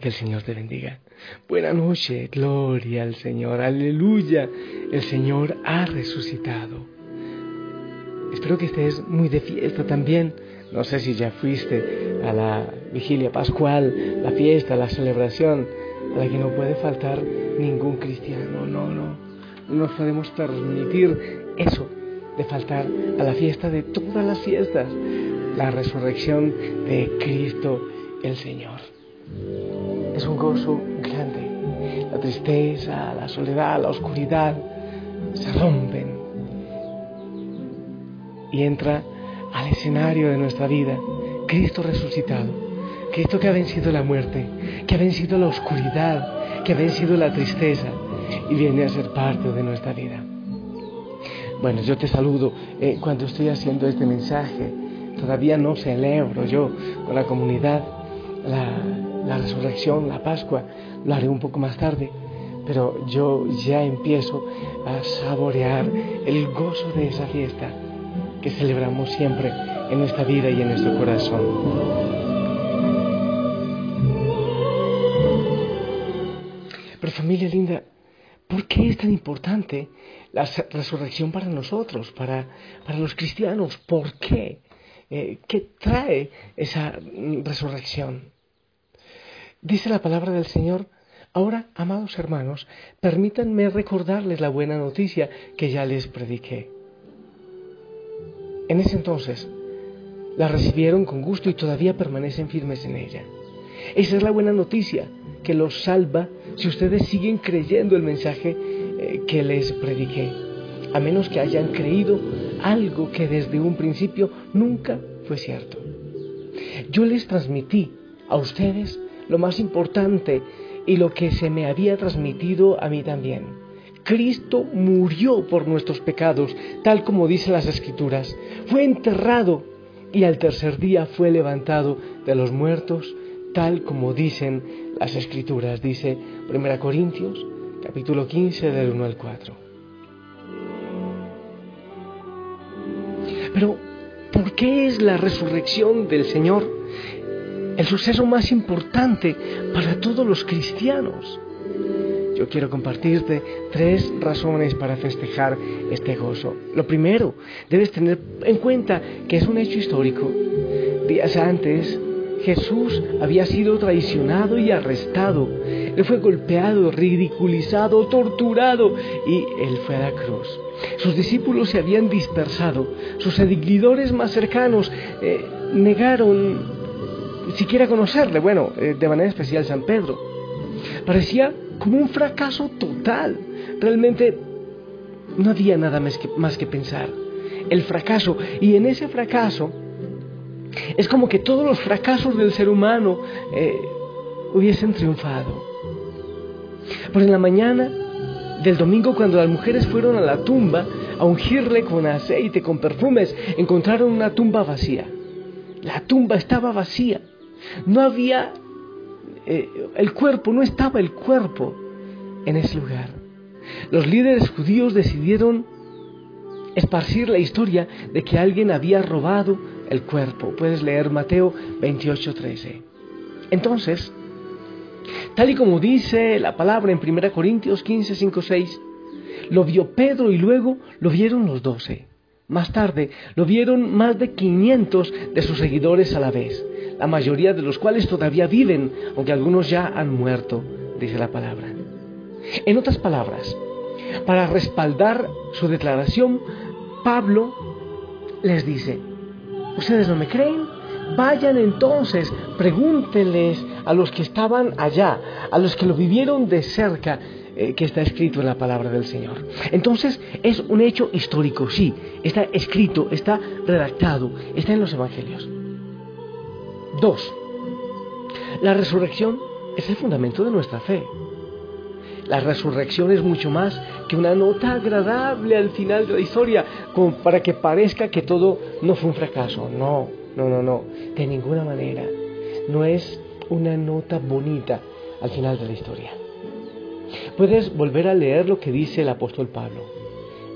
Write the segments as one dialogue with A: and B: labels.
A: Que el Señor te bendiga. Buena noche, gloria al Señor, aleluya. El Señor ha resucitado. Espero que estés muy de fiesta también. No sé si ya fuiste a la vigilia pascual, la fiesta, la celebración, a la que no puede faltar ningún cristiano. No, no. No nos podemos permitir eso de faltar a la fiesta de todas las fiestas, la resurrección de Cristo el Señor es un gozo grande. La tristeza, la soledad, la oscuridad se rompen y entra al escenario de nuestra vida Cristo resucitado, Cristo que ha vencido la muerte, que ha vencido la oscuridad, que ha vencido la tristeza y viene a ser parte de nuestra vida. Bueno, yo te saludo eh, cuando estoy haciendo este mensaje. Todavía no celebro yo con la comunidad la, la resurrección, la Pascua, lo haré un poco más tarde, pero yo ya empiezo a saborear el gozo de esa fiesta que celebramos siempre en nuestra vida y en nuestro corazón. Pero familia linda, ¿por qué es tan importante la resurrección para nosotros, para, para los cristianos? ¿Por qué? Eh, ¿Qué trae esa resurrección? Dice la palabra del Señor, ahora, amados hermanos, permítanme recordarles la buena noticia que ya les prediqué. En ese entonces, la recibieron con gusto y todavía permanecen firmes en ella. Esa es la buena noticia que los salva si ustedes siguen creyendo el mensaje eh, que les prediqué, a menos que hayan creído algo que desde un principio nunca fue cierto. Yo les transmití a ustedes lo más importante y lo que se me había transmitido a mí también. Cristo murió por nuestros pecados, tal como dicen las Escrituras. Fue enterrado y al tercer día fue levantado de los muertos, tal como dicen las Escrituras. Dice 1 Corintios, capítulo 15, del 1 al 4. Pero, ¿por qué es la resurrección del Señor el suceso más importante para todos los cristianos. Yo quiero compartirte tres razones para festejar este gozo. Lo primero, debes tener en cuenta que es un hecho histórico. Días antes, Jesús había sido traicionado y arrestado. Él fue golpeado, ridiculizado, torturado y él fue a la cruz. Sus discípulos se habían dispersado. Sus seguidores más cercanos eh, negaron siquiera conocerle, bueno, eh, de manera especial San Pedro. Parecía como un fracaso total. Realmente no había nada más que, más que pensar. El fracaso. Y en ese fracaso es como que todos los fracasos del ser humano eh, hubiesen triunfado. Pero en la mañana del domingo, cuando las mujeres fueron a la tumba a ungirle con aceite, con perfumes, encontraron una tumba vacía. La tumba estaba vacía. No había eh, el cuerpo, no estaba el cuerpo en ese lugar. Los líderes judíos decidieron esparcir la historia de que alguien había robado el cuerpo. Puedes leer Mateo 28:13. Entonces, tal y como dice la palabra en 1 Corintios 15, 5, 6, lo vio Pedro y luego lo vieron los doce. Más tarde lo vieron más de 500 de sus seguidores a la vez, la mayoría de los cuales todavía viven, aunque algunos ya han muerto, dice la palabra. En otras palabras, para respaldar su declaración, Pablo les dice, ¿ustedes no me creen? Vayan entonces, pregúntenles a los que estaban allá, a los que lo vivieron de cerca, eh, que está escrito en la palabra del Señor. Entonces es un hecho histórico, sí, está escrito, está redactado, está en los Evangelios. Dos, la resurrección es el fundamento de nuestra fe. La resurrección es mucho más que una nota agradable al final de la historia, para que parezca que todo no fue un fracaso. No, no, no, no, de ninguna manera. No es una nota bonita al final de la historia. Puedes volver a leer lo que dice el apóstol Pablo.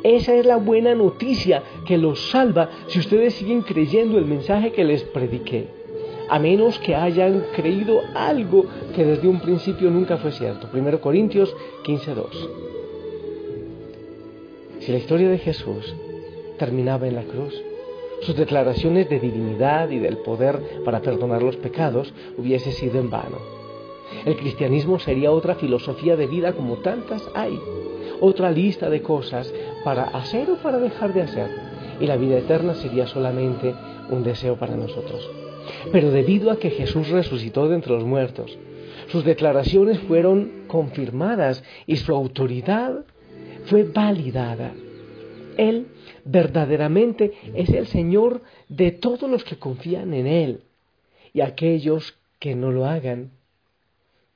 A: Esa es la buena noticia que los salva si ustedes siguen creyendo el mensaje que les prediqué a menos que hayan creído algo que desde un principio nunca fue cierto. 1 Corintios 15.2. Si la historia de Jesús terminaba en la cruz, sus declaraciones de divinidad y del poder para perdonar los pecados hubiese sido en vano. El cristianismo sería otra filosofía de vida como tantas hay, otra lista de cosas para hacer o para dejar de hacer, y la vida eterna sería solamente un deseo para nosotros. Pero debido a que Jesús resucitó de entre los muertos, sus declaraciones fueron confirmadas y su autoridad fue validada. Él verdaderamente es el Señor de todos los que confían en Él. Y aquellos que no lo hagan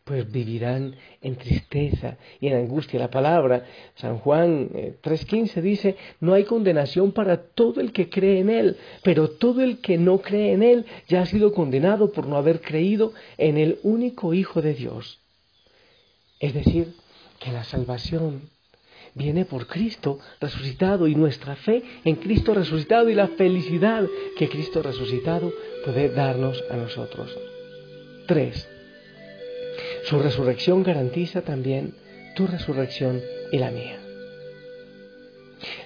A: pues vivirán en tristeza y en angustia. La palabra, San Juan 3.15 eh, dice, no hay condenación para todo el que cree en Él, pero todo el que no cree en Él ya ha sido condenado por no haber creído en el único Hijo de Dios. Es decir, que la salvación viene por Cristo resucitado y nuestra fe en Cristo resucitado y la felicidad que Cristo resucitado puede darnos a nosotros. Tres, su resurrección garantiza también tu resurrección y la mía.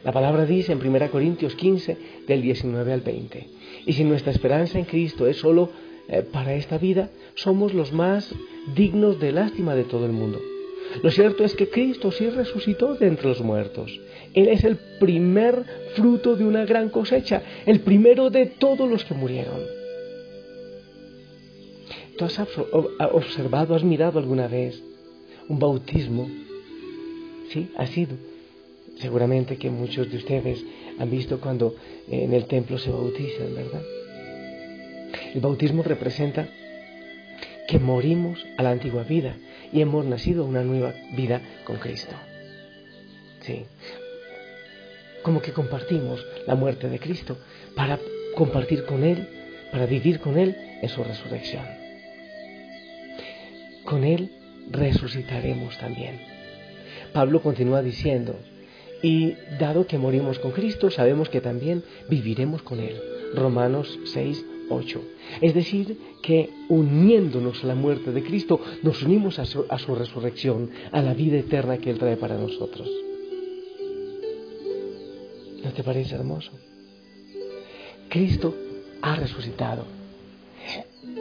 A: La palabra dice en 1 Corintios 15, del 19 al 20, y si nuestra esperanza en Cristo es solo eh, para esta vida, somos los más dignos de lástima de todo el mundo. Lo cierto es que Cristo sí resucitó de entre los muertos. Él es el primer fruto de una gran cosecha, el primero de todos los que murieron. ¿Tú has observado, has mirado alguna vez un bautismo? Sí, ha sido. Seguramente que muchos de ustedes han visto cuando en el templo se bautizan, ¿verdad? El bautismo representa que morimos a la antigua vida y hemos nacido una nueva vida con Cristo. Sí. Como que compartimos la muerte de Cristo para compartir con Él, para vivir con Él en su resurrección con Él resucitaremos también. Pablo continúa diciendo, y dado que morimos con Cristo, sabemos que también viviremos con Él. Romanos 6, 8. Es decir, que uniéndonos a la muerte de Cristo, nos unimos a su, resurrección, a la vida eterna que Él trae para nosotros. ¿No te parece hermoso? Cristo ha resucitado.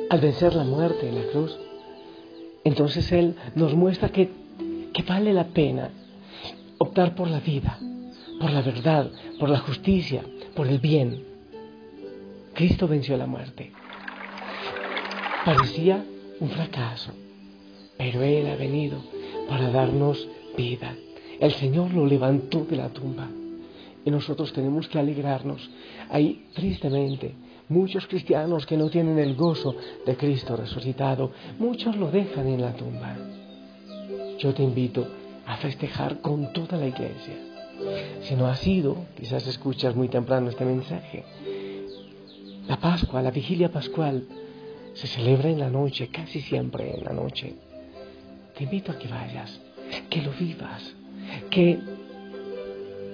A: Al vencer la muerte en la cruz, entonces Él nos muestra que, que vale la pena optar por la vida, por la verdad, por la justicia, por el bien. Cristo venció la muerte. Parecía un fracaso, pero Él ha venido para darnos vida. El Señor lo levantó de la tumba y nosotros tenemos que alegrarnos. Ahí, tristemente, Muchos cristianos que no tienen el gozo de Cristo resucitado, muchos lo dejan en la tumba. Yo te invito a festejar con toda la iglesia. Si no ha sido, quizás escuchas muy temprano este mensaje. La Pascua, la vigilia pascual, se celebra en la noche, casi siempre en la noche. Te invito a que vayas, que lo vivas, que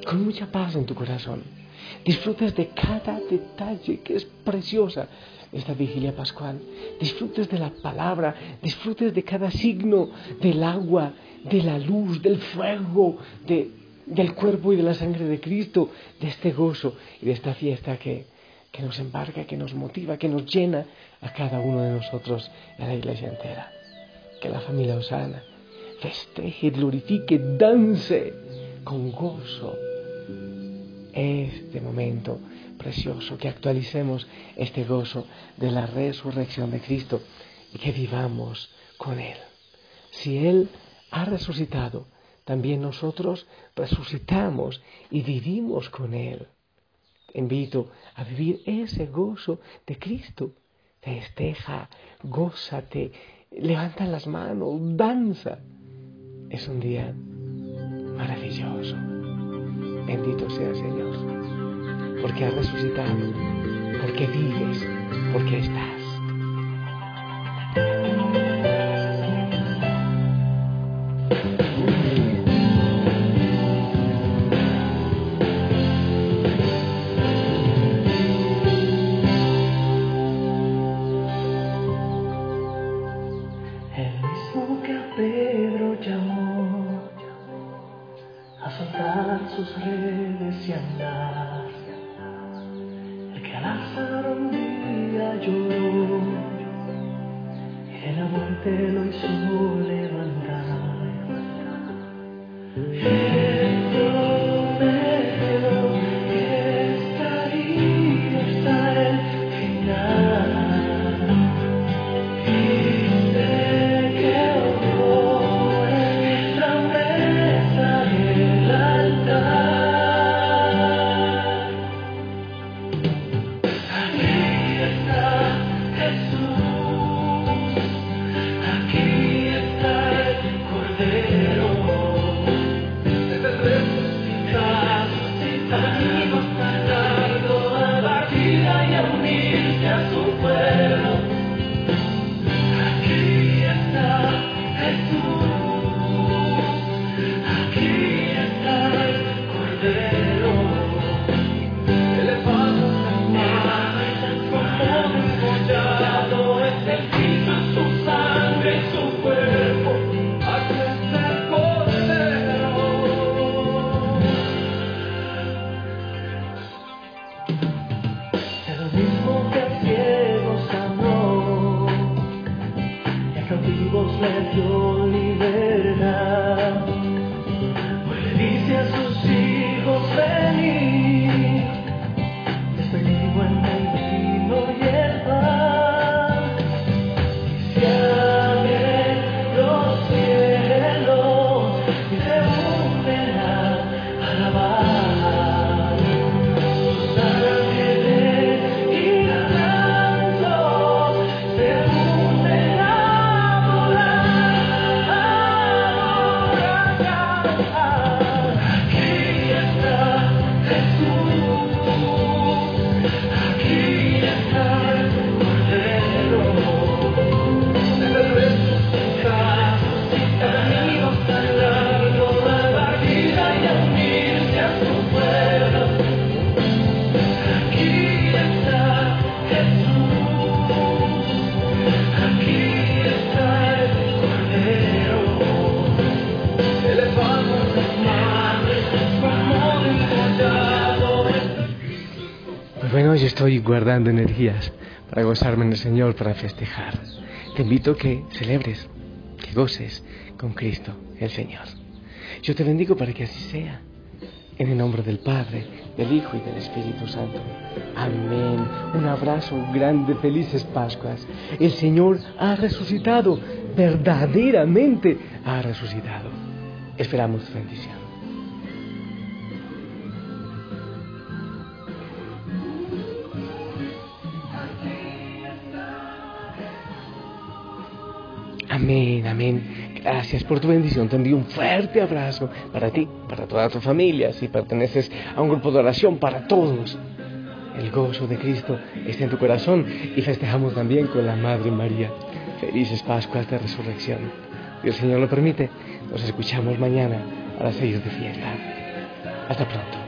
A: con mucha paz en tu corazón disfrutes de cada detalle que es preciosa esta vigilia pascual. Disfrutes de la palabra, disfrutes de cada signo del agua, de la luz, del fuego, de, del cuerpo y de la sangre de Cristo, de este gozo y de esta fiesta que, que nos embarca, que nos motiva, que nos llena a cada uno de nosotros y a la iglesia entera. Que la familia Osana festeje, glorifique, dance con gozo este momento precioso, que actualicemos este gozo de la resurrección de Cristo y que vivamos con Él. Si Él ha resucitado, también nosotros resucitamos y vivimos con Él. Te invito a vivir ese gozo de Cristo. Festeja, gózate, levanta las manos, danza. Es un día maravilloso. Bendito sea Señor, porque ha resucitado, porque vives, porque estás. Estoy guardando energías para gozarme en el Señor, para festejar. Te invito a que celebres, que goces con Cristo, el Señor. Yo te bendigo para que así sea. En el nombre del Padre, del Hijo y del Espíritu Santo. Amén. Un abrazo grande, felices Pascuas. El Señor ha resucitado, verdaderamente ha resucitado. Esperamos tu bendición. Amén, amén. Gracias por tu bendición. Te envío un fuerte abrazo para ti, para toda tu familia, si perteneces a un grupo de oración, para todos. El gozo de Cristo está en tu corazón y festejamos también con la Madre María. Felices Pascuas de Resurrección. Si el Señor lo permite, nos escuchamos mañana a las seis de fiesta. Hasta pronto.